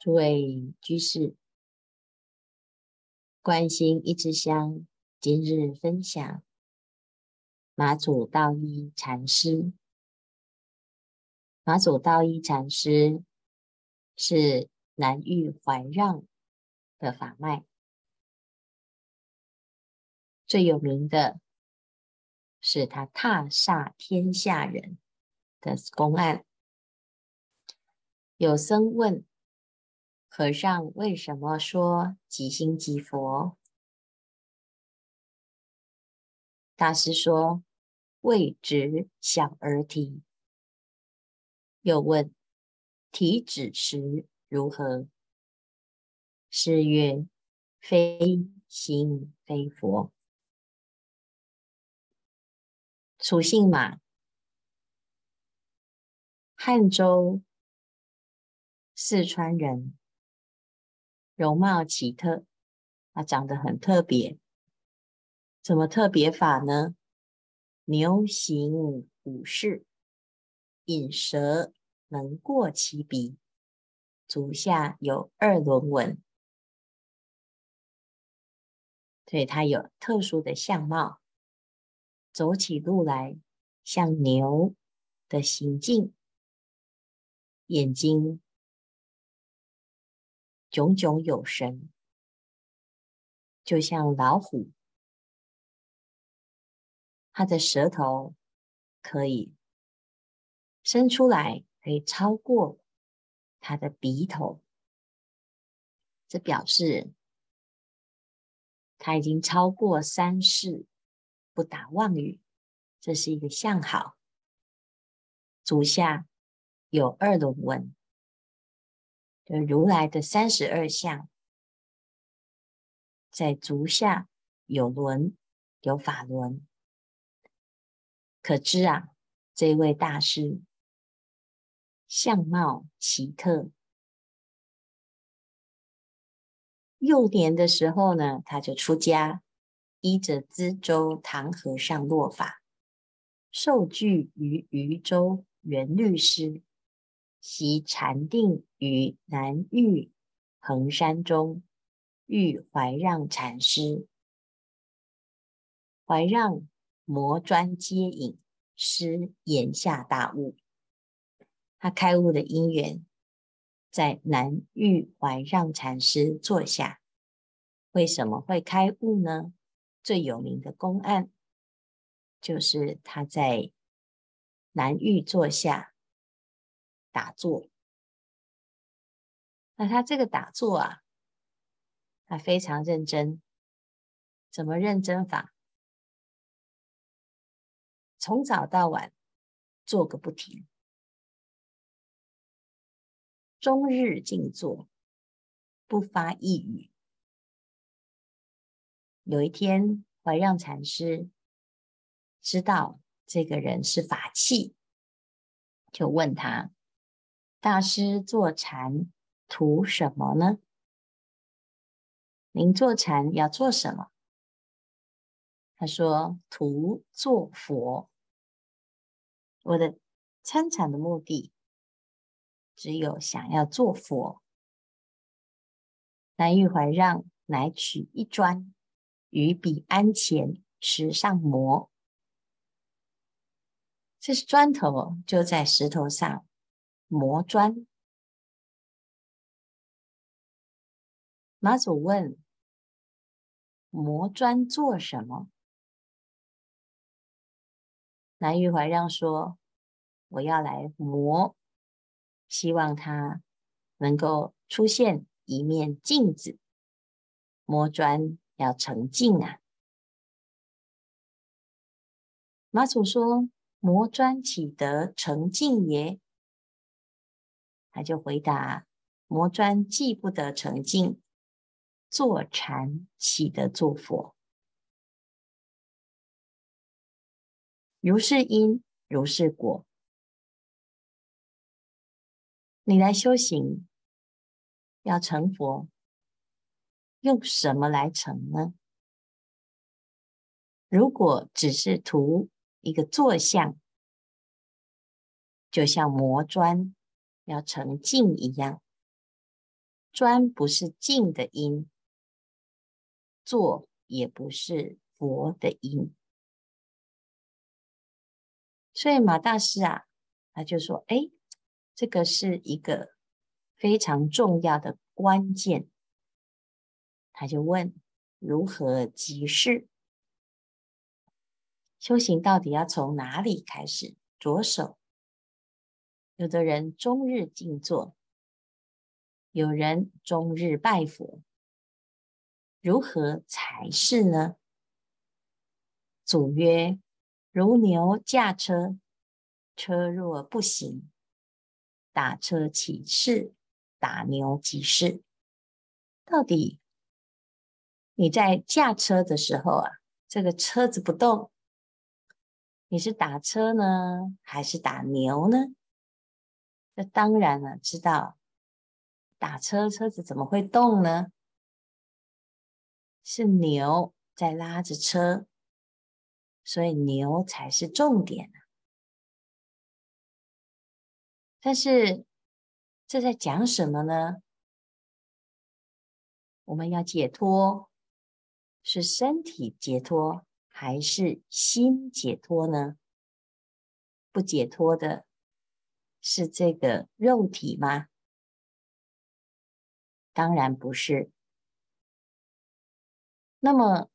诸位居士，观心一支香，今日分享马祖道一禅师。马祖道一禅师是南域怀让的法脉，最有名的是他踏煞天下人的公案。有僧问。和尚为什么说即心即佛？大师说：“为指小儿啼。”又问：“体指时如何？”是曰：“非心非佛。”楚姓马，汉州四川人。容貌奇特，他长得很特别。怎么特别法呢？牛形虎视，引蛇能过其鼻，足下有二轮纹，所以他有特殊的相貌。走起路来像牛的行径，眼睛。炯炯有神，就像老虎。它的舌头可以伸出来，可以超过它的鼻头，这表示它已经超过三世，不打妄语，这是一个相好。足下有二轮纹。如来的三十二相，在足下有轮，有法轮，可知啊，这位大师相貌奇特。幼年的时候呢，他就出家，依着资州唐和尚落法，受具于余州元律师。习禅定于南域衡山中，遇怀让禅师。怀让摩砖接引，师言下大悟。他开悟的因缘，在南域怀让禅师座下。为什么会开悟呢？最有名的公案，就是他在南域座下。打坐，那他这个打坐啊，他非常认真。怎么认真法？从早到晚坐个不停，终日静坐，不发一语。有一天，怀让禅师知道这个人是法器，就问他。大师坐禅图什么呢？您坐禅要做什么？他说：图做佛。我的参禅的目的只有想要做佛。南玉怀让乃取一砖于彼鞍前石上磨，这是砖头就在石头上。磨砖，马祖问：“磨砖做什么？”南玉怀让说：“我要来磨，希望它能够出现一面镜子。磨砖要成镜啊！”马祖说：“磨砖岂得成镜耶？”他就回答：“磨砖既不得成镜，坐禅岂得作佛？如是因，如是果。你来修行，要成佛，用什么来成呢？如果只是图一个坐相，就像磨砖。”要成镜一样，专不是静的音，坐也不是佛的音。所以马大师啊，他就说：“哎，这个是一个非常重要的关键。”他就问：“如何即是？修行到底要从哪里开始着手？”有的人终日静坐，有人终日拜佛，如何才是呢？祖曰。如牛驾车，车若不行，打车起事，打牛即是。到底你在驾车的时候啊，这个车子不动，你是打车呢，还是打牛呢？那当然了，知道打车，车子怎么会动呢？是牛在拉着车。所以牛才是重点啊。但是这在讲什么呢？我们要解脱，是身体解脱还是心解脱呢？不解脱的是这个肉体吗？当然不是。那么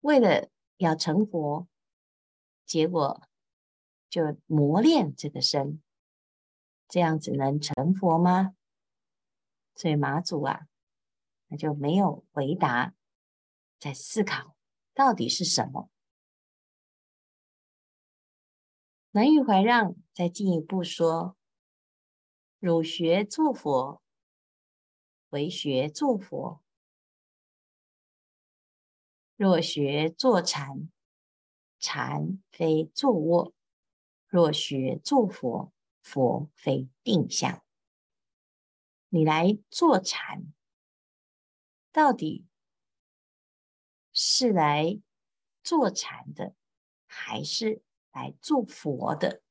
为了要成佛，结果就磨练这个身，这样子能成佛吗？所以马祖啊，他就没有回答，在思考到底是什么。南玉怀让再进一步说：儒学作佛，为学作佛。若学坐禅，禅非坐卧；若学作佛，佛非定相。你来坐禅，到底是来坐禅的，还是来做佛的？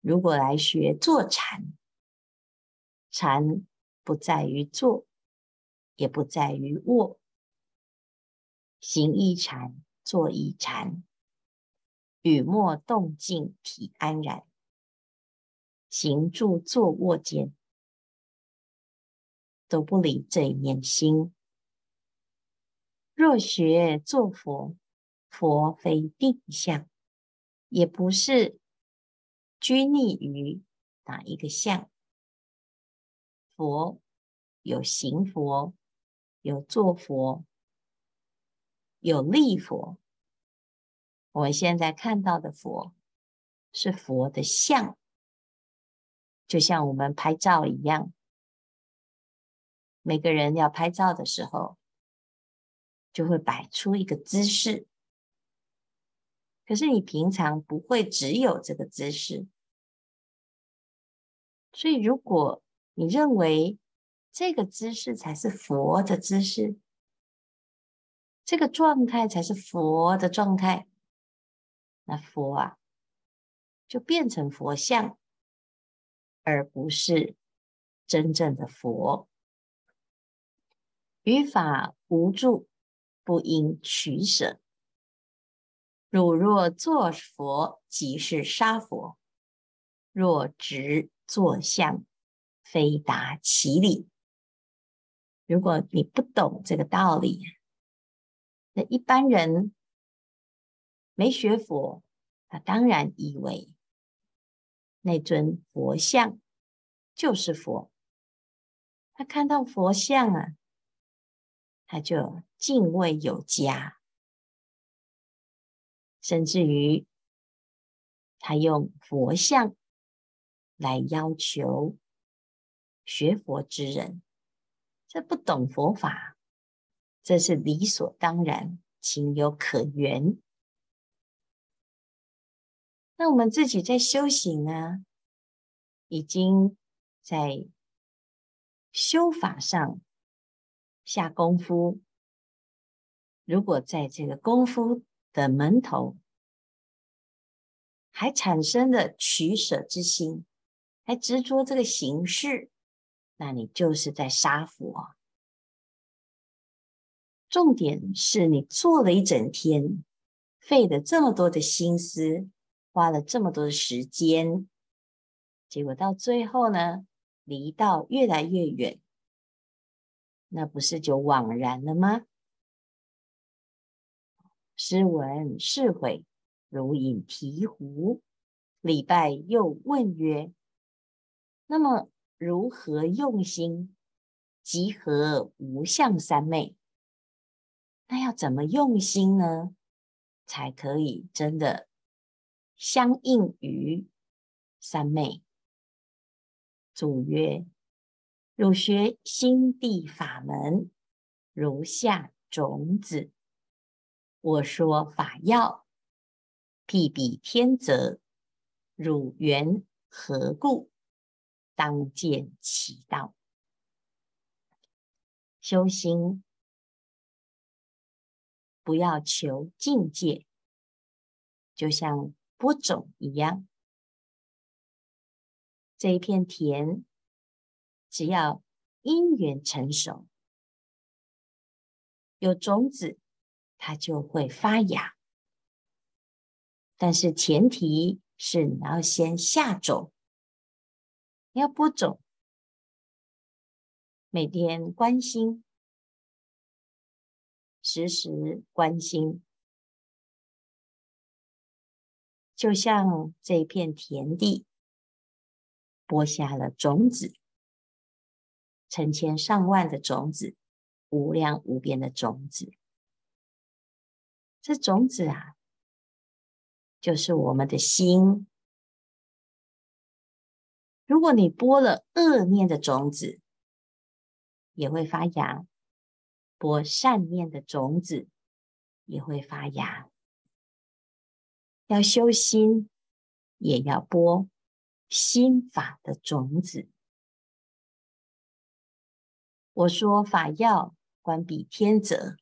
如果来学坐禅，禅不在于坐。也不在于卧，行一禅，坐一禅，语默动静，体安然，行住坐卧间都不离这一念心。若学作佛，佛非定相，也不是拘泥于哪一个相，佛有行佛。有坐佛，有立佛。我们现在看到的佛是佛的像，就像我们拍照一样。每个人要拍照的时候，就会摆出一个姿势。可是你平常不会只有这个姿势，所以如果你认为，这个姿势才是佛的姿势，这个状态才是佛的状态。那佛啊，就变成佛像，而不是真正的佛。于法无助，不应取舍。汝若作佛，即是杀佛；若执作相，非达其理。如果你不懂这个道理，那一般人没学佛，他当然以为那尊佛像就是佛。他看到佛像啊，他就敬畏有加，甚至于他用佛像来要求学佛之人。这不懂佛法，这是理所当然，情有可原。那我们自己在修行呢，已经在修法上下功夫。如果在这个功夫的门头还产生了取舍之心，还执着这个形式，那你就是在杀佛。重点是你做了一整天，费了这么多的心思，花了这么多的时间，结果到最后呢，离道越来越远，那不是就枉然了吗？师闻是悔，如饮醍醐。礼拜又问曰：“那么如何用心，集合无相三昧？那要怎么用心呢？才可以真的相应于三昧？”祖曰：“汝学心地法门，如下种子。”我说法要，譬比天泽，汝缘何故？当见其道。修心不要求境界，就像播种一样。这一片田，只要因缘成熟，有种子。它就会发芽，但是前提是你要先下种，你要播种，每天关心，时时关心，就像这片田地播下了种子，成千上万的种子，无量无边的种子。这种子啊，就是我们的心。如果你播了恶念的种子，也会发芽；播善念的种子，也会发芽。要修心，也要播心法的种子。我说法要观彼天泽。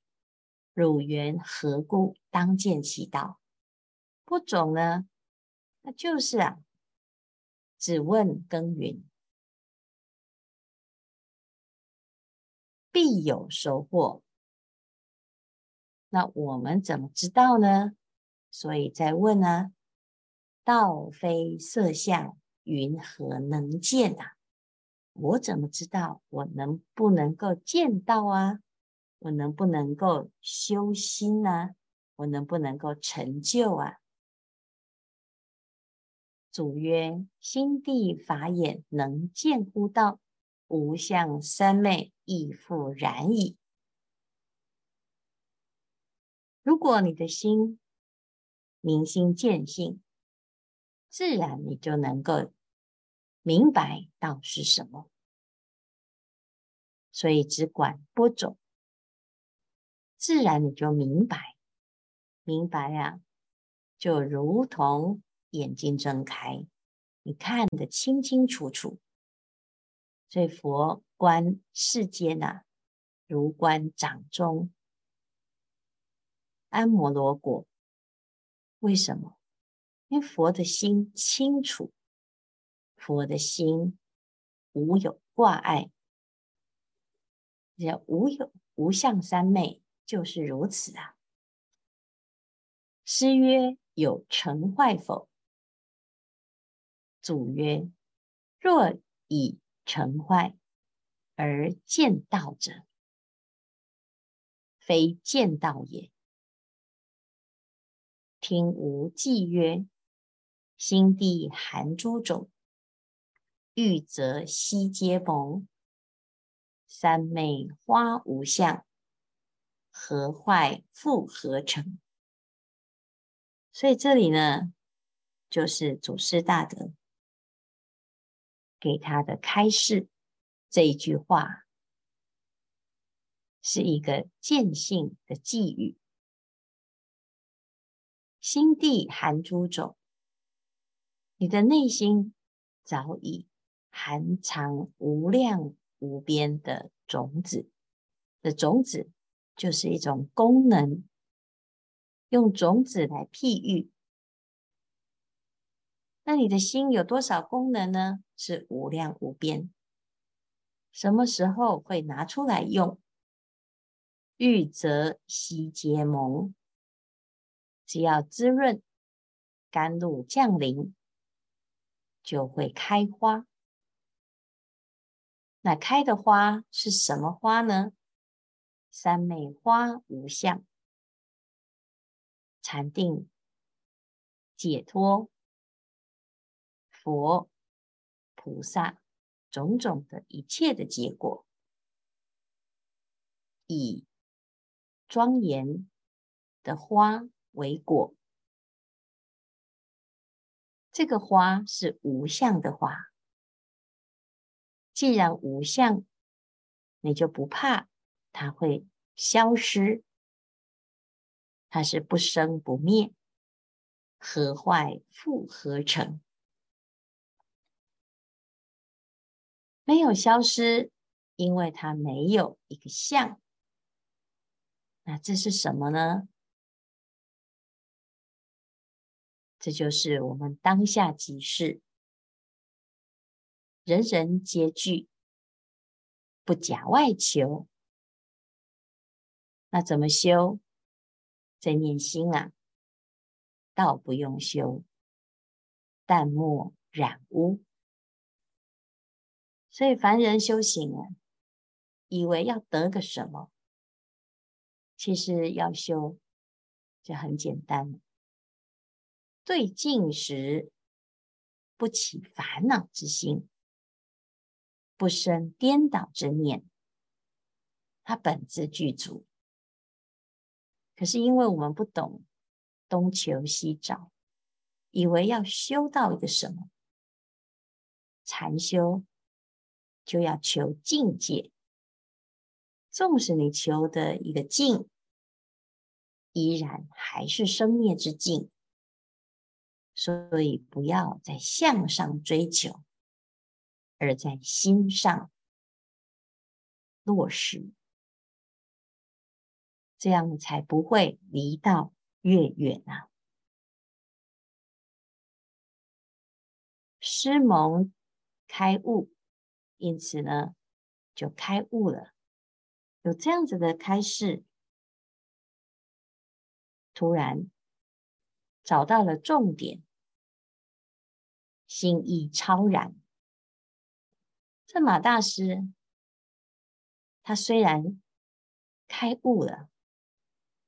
汝缘何故？当见其道。不种呢？那就是啊，只问耕耘，必有收获。那我们怎么知道呢？所以再问呢？道非色相，云何能见啊？我怎么知道？我能不能够见到啊？我能不能够修心呢、我能不能够成就啊？祖曰：心地法眼能见乎道，无相三昧亦复然矣。如果你的心明心见性，自然你就能够明白道是什么。所以只管播种。自然你就明白，明白呀、就如同眼睛睁开，你看得清清楚楚。所以佛观世间呐、啊，如观掌中安摩罗果。为什么？因为佛的心清楚，佛的心无有挂碍，也无有无相三昧。就是如此啊。师曰：“有成坏否？”祖曰：“若以成坏而见道者，非见道也。”听吾记曰：“心地含诸种，欲则悉皆蒙。三昧花无相。”和坏复合成？所以这里呢，就是祖师大德给他的开示。这一句话是一个见性的寄语。心地含诸种，你的内心早已含藏无量无边的种子的种子。就是一种功能，用种子来譬喻，那你的心有多少功能呢？是无量无边。什么时候会拿出来用？欲则悉结萌，只要滋润，甘露降临，就会开花。那开的花是什么花呢？三昧花无相，禅定、解脱、佛、菩萨种种的一切的结果，以庄严的花为果。这个花是无相的花。既然无相，你就不怕它会消失。它是不生不灭，何坏复合成？没有消失，因为它没有一个相。那这是什么呢？这就是我们当下即是。人人皆具，不假外求。那怎么修？在念心啊，倒不用修，淡漠染污。所以凡人修行啊，以为要得个什么，其实要修就很简单。对境时，不起烦恼之心。不生颠倒之念，它本自具足。可是因为我们不懂，东求西找，以为要修到一个什么禅修，就要求境界。纵使你求的一个境，依然还是生灭之境，所以不要在相上追求。而在心上落实，这样才不会离道越远啊！师蒙开悟，因此呢，就开悟了。有这样子的开示，突然找到了重点，心意超然。这马大师，他虽然开悟了，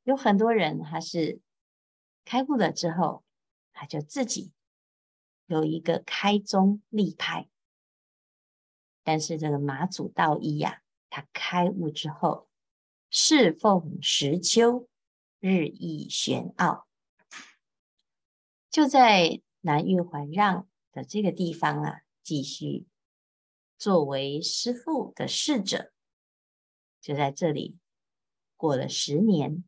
有很多人他是开悟了之后，他就自己有一个开宗立派。但是这个马祖道一呀，他开悟之后，侍奉实秋，日益玄奥，就在南岳环让的这个地方啊，继续。作为师父的侍者，就在这里过了十年，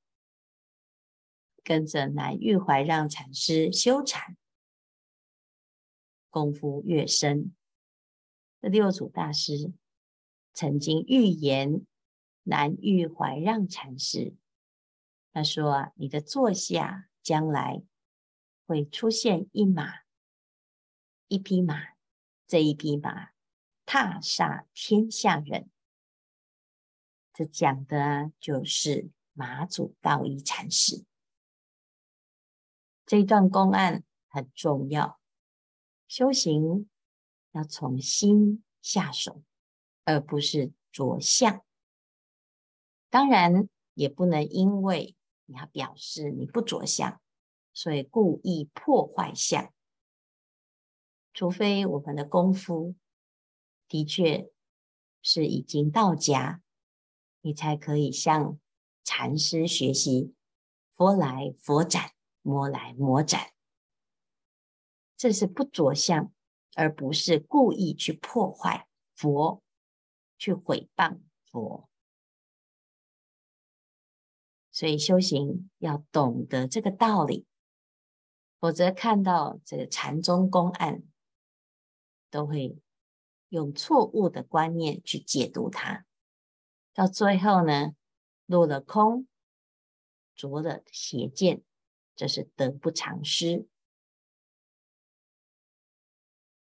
跟着南玉怀让禅师修禅，功夫越深。这六祖大师曾经预言南玉怀让禅师，他说：“，你的座下将来会出现一马，一匹马，这一匹马。”踏煞天下人，这讲的就是马祖道一禅师。这段公案很重要，修行要从心下手，而不是着相。当然，也不能因为你要表示你不着相，所以故意破坏相。除非我们的功夫。的确是已经到家，你才可以向禅师学习“佛来佛斩，魔来魔斩”。这是不着相，而不是故意去破坏佛，去毁谤佛。所以修行要懂得这个道理，否则看到这个禅宗公案，都会。用错误的观念去解读它，到最后呢，落了空，着了邪见，这是得不偿失。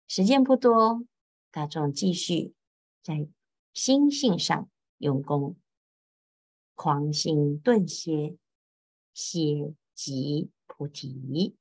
时间不多，大众继续在心性上用功，狂心顿歇，歇即菩提。